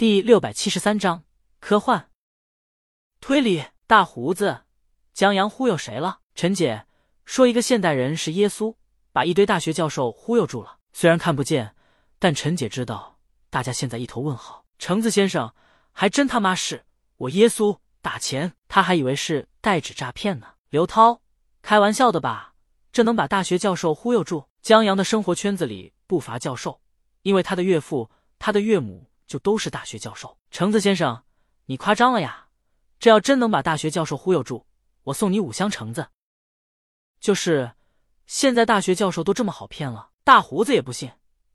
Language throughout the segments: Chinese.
第六百七十三章科幻推理。大胡子，江阳忽悠谁了？陈姐说一个现代人是耶稣，把一堆大学教授忽悠住了。虽然看不见，但陈姐知道，大家现在一头问号。橙子先生，还真他妈是我耶稣打钱，他还以为是代指诈骗呢。刘涛，开玩笑的吧？这能把大学教授忽悠住？江阳的生活圈子里不乏教授，因为他的岳父、他的岳母。就都是大学教授，橙子先生，你夸张了呀！这要真能把大学教授忽悠住，我送你五箱橙子。就是，现在大学教授都这么好骗了，大胡子也不信。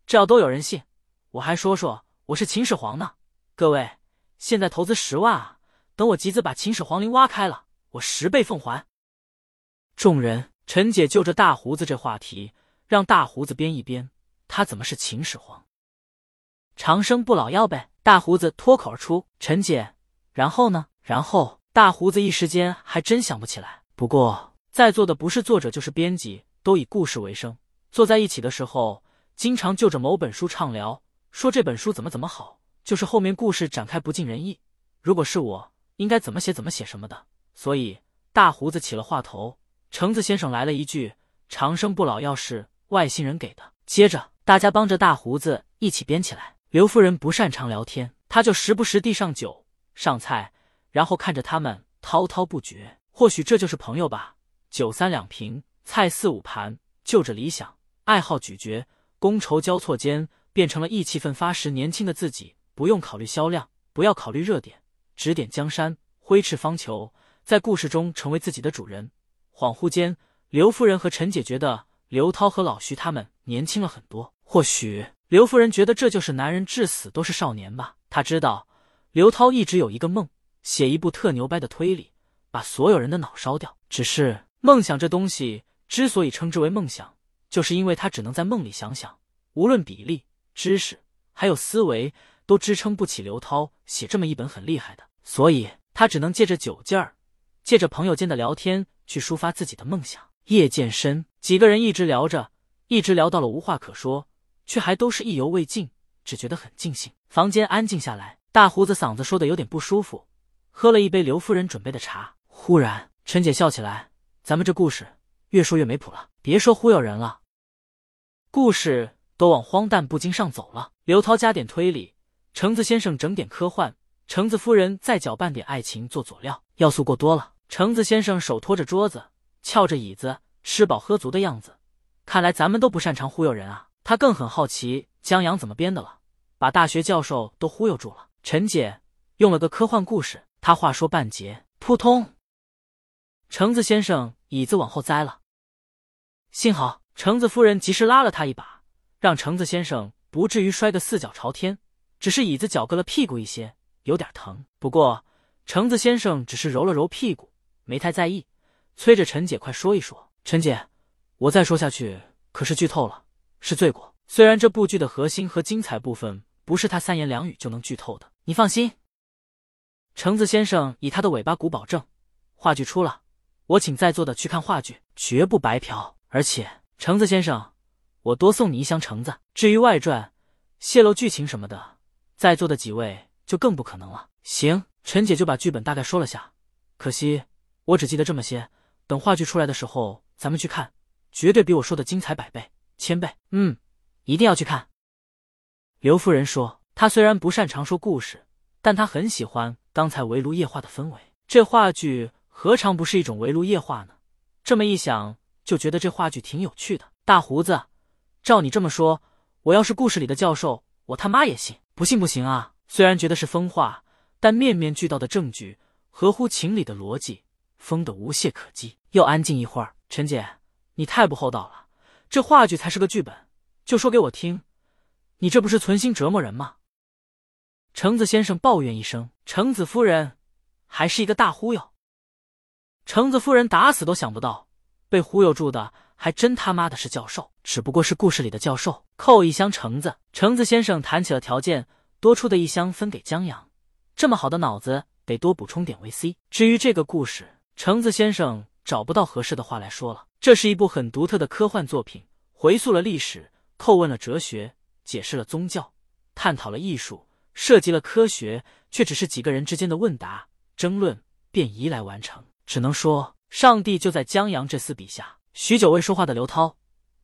这要都有人信，我还说说我是秦始皇呢。各位，现在投资十万啊！等我集资把秦始皇陵挖开了，我十倍奉还。众人，陈姐就着大胡子这话题，让大胡子编一编，他怎么是秦始皇？长生不老药呗！大胡子脱口而出：“陈姐，然后呢？”然后大胡子一时间还真想不起来。不过在座的不是作者就是编辑，都以故事为生，坐在一起的时候，经常就着某本书畅聊，说这本书怎么怎么好，就是后面故事展开不尽人意。如果是我，应该怎么写怎么写什么的。所以大胡子起了话头，橙子先生来了一句：“长生不老药是外星人给的。”接着大家帮着大胡子一起编起来。刘夫人不擅长聊天，她就时不时递上酒、上菜，然后看着他们滔滔不绝。或许这就是朋友吧。酒三两瓶，菜四五盘，就着理想、爱好咀嚼，觥筹交错间，变成了意气奋发时年轻的自己。不用考虑销量，不要考虑热点，指点江山，挥斥方遒，在故事中成为自己的主人。恍惚间，刘夫人和陈姐觉得刘涛和老徐他们年轻了很多。或许。刘夫人觉得这就是男人至死都是少年吧。她知道刘涛一直有一个梦，写一部特牛掰的推理，把所有人的脑烧掉。只是梦想这东西之所以称之为梦想，就是因为他只能在梦里想想，无论比例、知识还有思维，都支撑不起刘涛写这么一本很厉害的。所以他只能借着酒劲儿，借着朋友间的聊天去抒发自己的梦想。夜渐深，几个人一直聊着，一直聊到了无话可说。却还都是意犹未尽，只觉得很尽兴。房间安静下来，大胡子嗓子说的有点不舒服，喝了一杯刘夫人准备的茶。忽然，陈姐笑起来：“咱们这故事越说越没谱了，别说忽悠人了，故事都往荒诞不经上走了。”刘涛加点推理，橙子先生整点科幻，橙子夫人再搅拌点爱情做佐料，要素过多了。橙子先生手托着桌子，翘着椅子，吃饱喝足的样子，看来咱们都不擅长忽悠人啊。他更很好奇江阳怎么编的了，把大学教授都忽悠住了。陈姐用了个科幻故事，他话说半截，扑通，橙子先生椅子往后栽了。幸好橙子夫人及时拉了他一把，让橙子先生不至于摔个四脚朝天，只是椅子脚硌了屁股一些，有点疼。不过橙子先生只是揉了揉屁股，没太在意，催着陈姐快说一说。陈姐，我再说下去可是剧透了。是罪过。虽然这部剧的核心和精彩部分不是他三言两语就能剧透的，你放心。橙子先生以他的尾巴骨保证，话剧出了，我请在座的去看话剧，绝不白嫖。而且，橙子先生，我多送你一箱橙子。至于外传、泄露剧情什么的，在座的几位就更不可能了。行，陈姐就把剧本大概说了下，可惜我只记得这么些。等话剧出来的时候，咱们去看，绝对比我说的精彩百倍。千倍，嗯，一定要去看。刘夫人说：“她虽然不擅长说故事，但她很喜欢刚才围炉夜话的氛围。这话剧何尝不是一种围炉夜话呢？这么一想，就觉得这话剧挺有趣的。”大胡子，照你这么说，我要是故事里的教授，我他妈也信。不信不行啊！虽然觉得是疯话，但面面俱到的证据，合乎情理的逻辑，疯得无懈可击。又安静一会儿，陈姐，你太不厚道了。这话剧才是个剧本，就说给我听，你这不是存心折磨人吗？橙子先生抱怨一声，橙子夫人还是一个大忽悠。橙子夫人打死都想不到，被忽悠住的还真他妈的是教授，只不过是故事里的教授。扣一箱橙子，橙子先生谈起了条件，多出的一箱分给江阳。这么好的脑子，得多补充点维 C。至于这个故事，橙子先生。找不到合适的话来说了。这是一部很独特的科幻作品，回溯了历史，叩问了哲学，解释了宗教，探讨了艺术，涉及了科学，却只是几个人之间的问答争论，便移来完成。只能说，上帝就在江阳这厮笔下。许久未说话的刘涛，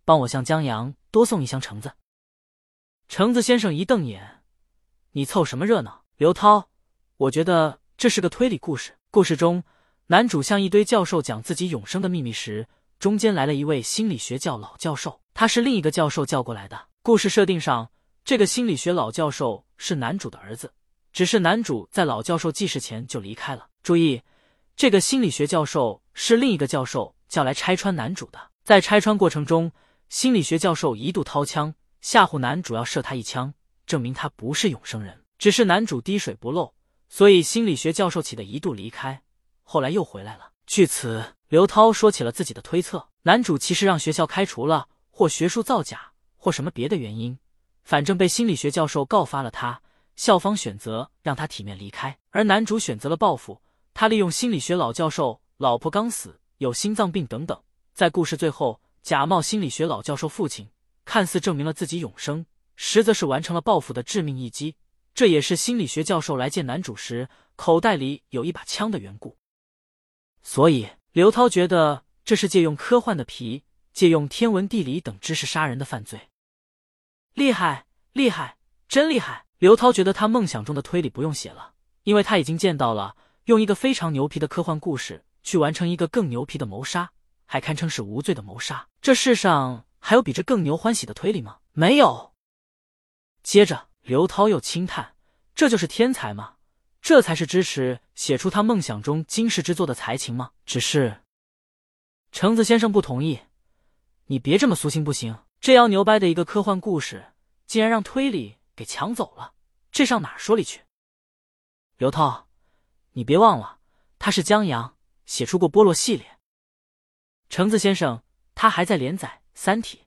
帮我向江阳多送一箱橙子。橙子先生一瞪眼：“你凑什么热闹？”刘涛，我觉得这是个推理故事。故事中，男主向一堆教授讲自己永生的秘密时，中间来了一位心理学教老教授，他是另一个教授叫过来的。故事设定上，这个心理学老教授是男主的儿子，只是男主在老教授记事前就离开了。注意，这个心理学教授是另一个教授叫来拆穿男主的。在拆穿过程中，心理学教授一度掏枪吓唬男主要射他一枪，证明他不是永生人。只是男主滴水不漏。所以，心理学教授起的一度离开，后来又回来了。据此，刘涛说起了自己的推测：男主其实让学校开除了，或学术造假，或什么别的原因，反正被心理学教授告发了他。校方选择让他体面离开，而男主选择了报复。他利用心理学老教授老婆刚死，有心脏病等等，在故事最后假冒心理学老教授父亲，看似证明了自己永生，实则是完成了报复的致命一击。这也是心理学教授来见男主时口袋里有一把枪的缘故，所以刘涛觉得这是借用科幻的皮，借用天文地理等知识杀人的犯罪，厉害厉害，真厉害！刘涛觉得他梦想中的推理不用写了，因为他已经见到了用一个非常牛皮的科幻故事去完成一个更牛皮的谋杀，还堪称是无罪的谋杀。这世上还有比这更牛欢喜的推理吗？没有。接着。刘涛又轻叹：“这就是天才吗？这才是支持写出他梦想中惊世之作的才情吗？”只是，橙子先生不同意。你别这么俗心不行。这样牛掰的一个科幻故事，竟然让推理给抢走了，这上哪说理去？刘涛，你别忘了，他是江阳，写出过《波洛》系列。橙子先生，他还在连载《三体》。